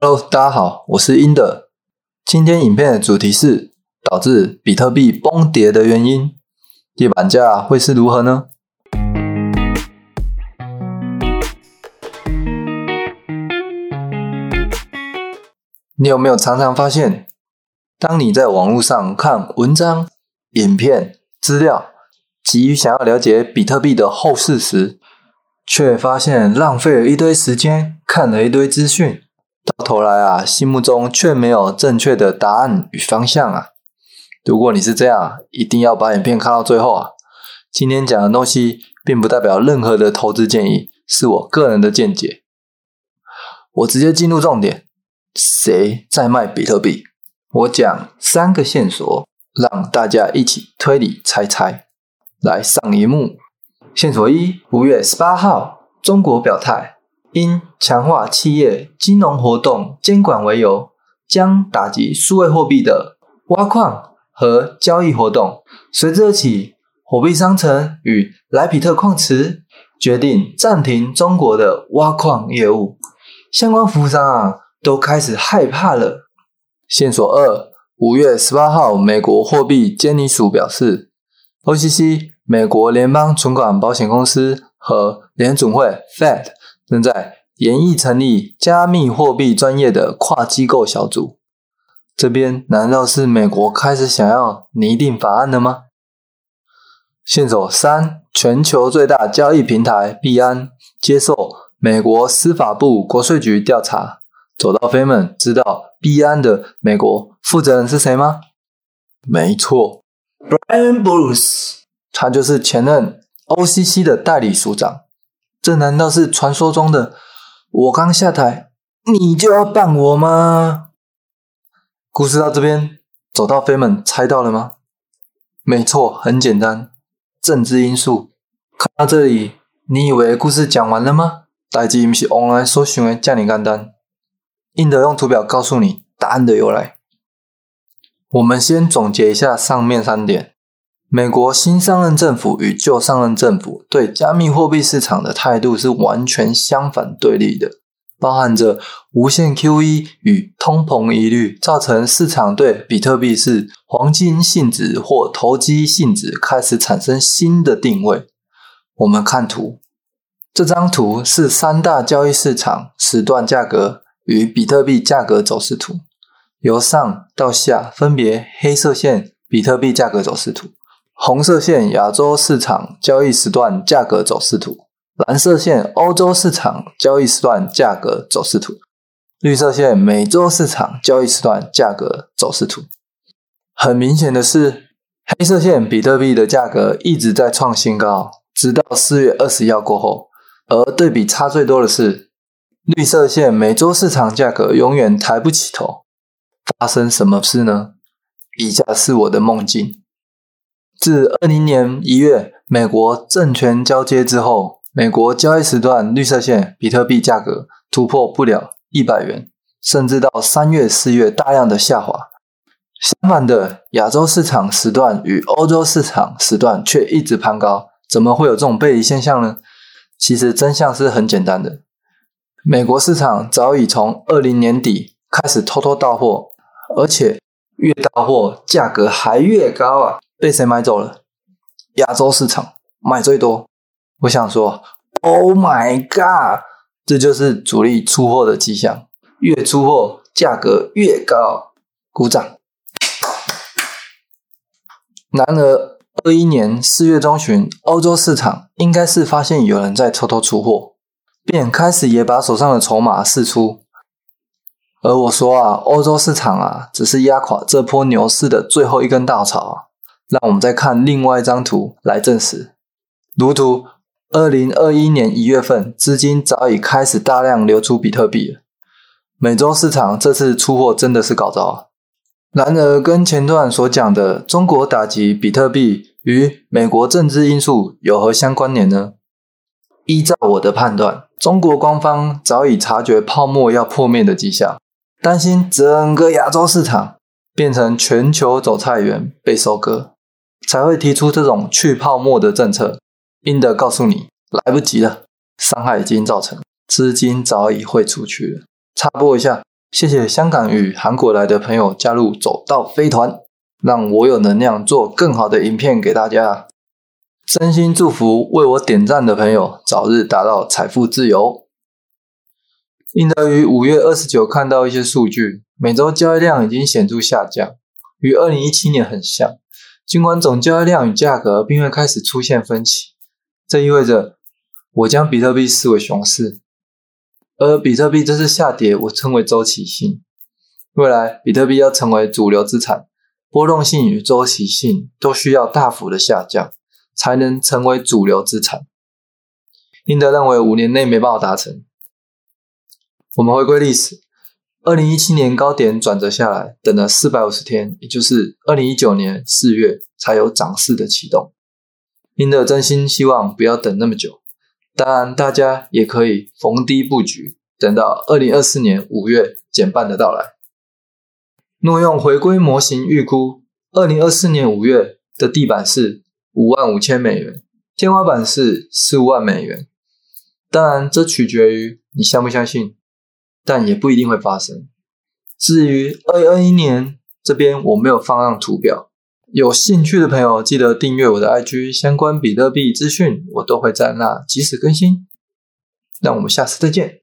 Hello，大家好，我是 INDER。今天影片的主题是导致比特币崩跌的原因，地板价会是如何呢？你有没有常常发现，当你在网络上看文章、影片、资料，急于想要了解比特币的后市时，却发现浪费了一堆时间，看了一堆资讯，头来啊，心目中却没有正确的答案与方向啊！如果你是这样，一定要把影片看到最后啊！今天讲的东西，并不代表任何的投资建议，是我个人的见解。我直接进入重点：谁在卖比特币？我讲三个线索，让大家一起推理猜猜。来上一幕。线索一：五月十八号，中国表态，因强化企业金融活动监管为由，将打击数位货币的挖矿和交易活动。随之而起，火币商城与莱比特矿池决定暂停中国的挖矿业务，相关服务商啊都开始害怕了。线索二：五月十八号，美国货币监理署表示，OCC。美国联邦存款保险公司和联准会 （Fed） 正在研议成立加密货币专业的跨机构小组。这边难道是美国开始想要拟定法案了吗？线索三：全球最大交易平台币安接受美国司法部国税局调查。走到飞们知道币安的美国负责人是谁吗？没错，Brian Bruce。他就是前任 OCC 的代理署长，这难道是传说中的我刚下台，你就要办我吗？故事到这边，走到飞们猜到了吗？没错，很简单，政治因素。看到这里，你以为故事讲完了吗？代志不是 online 搜寻的这么简单。印德用图表告诉你答案的由来。我们先总结一下上面三点。美国新上任政府与旧上任政府对加密货币市场的态度是完全相反对立的，包含着无限 QE 与通膨疑虑，造成市场对比特币是黄金性质或投机性质开始产生新的定位。我们看图，这张图是三大交易市场时段价格与比特币价格走势图，由上到下分别黑色线比特币价格走势图。红色线亚洲市场交易时段价格走势图，蓝色线欧洲市场交易时段价格走势图，绿色线美洲市场交易时段价格走势图。很明显的是，黑色线比特币的价格一直在创新高，直到四月二十号过后。而对比差最多的是，绿色线美洲市场价格永远抬不起头。发生什么事呢？以下是我的梦境。自二零年一月美国政权交接之后，美国交易时段绿色线比特币价格突破不了一百元，甚至到三月、四月大量的下滑。相反的，亚洲市场时段与欧洲市场时段却一直攀高。怎么会有这种背离现象呢？其实真相是很简单的，美国市场早已从二零年底开始偷偷到货，而且越到货价格还越高啊！被谁买走了？亚洲市场买最多。我想说，Oh my god！这就是主力出货的迹象，越出货价格越高。鼓掌。然而，二一年四月中旬，欧洲市场应该是发现有人在偷偷出货，便开始也把手上的筹码释出。而我说啊，欧洲市场啊，只是压垮这波牛市的最后一根稻草。让我们再看另外一张图来证实。如图，二零二一年一月份，资金早已开始大量流出比特币了。美洲市场这次出货真的是搞糟啊！然而，跟前段所讲的中国打击比特币与美国政治因素有何相关联呢？依照我的判断，中国官方早已察觉泡沫要破灭的迹象，担心整个亚洲市场变成全球走菜园被收割。才会提出这种去泡沫的政策。英德告诉你，来不及了，伤害已经造成，资金早已汇出去了。插播一下，谢谢香港与韩国来的朋友加入走到飞团，让我有能量做更好的影片给大家。真心祝福为我点赞的朋友早日达到财富自由。应得于五月二十九看到一些数据，每周交易量已经显著下降，与二零一七年很像。尽管总交易量与价格并未开始出现分歧，这意味着我将比特币视为熊市，而比特币这次下跌我称为周期性。未来比特币要成为主流资产，波动性与周期性都需要大幅的下降，才能成为主流资产。英德认为五年内没办法达成。我们回归历史。二零一七年高点转折下来，等了四百五十天，也就是二零一九年四月才有涨势的启动。因的真心希望不要等那么久，当然大家也可以逢低布局，等到二零二四年五月减半的到来。若用回归模型预估，二零二四年五月的地板是五万五千美元，天花板是十五万美元。当然，这取决于你相不相信。但也不一定会发生。至于二零二一年这边，我没有放上图表。有兴趣的朋友，记得订阅我的 IG，相关比特币资讯我都会在那及时更新。那我们下次再见。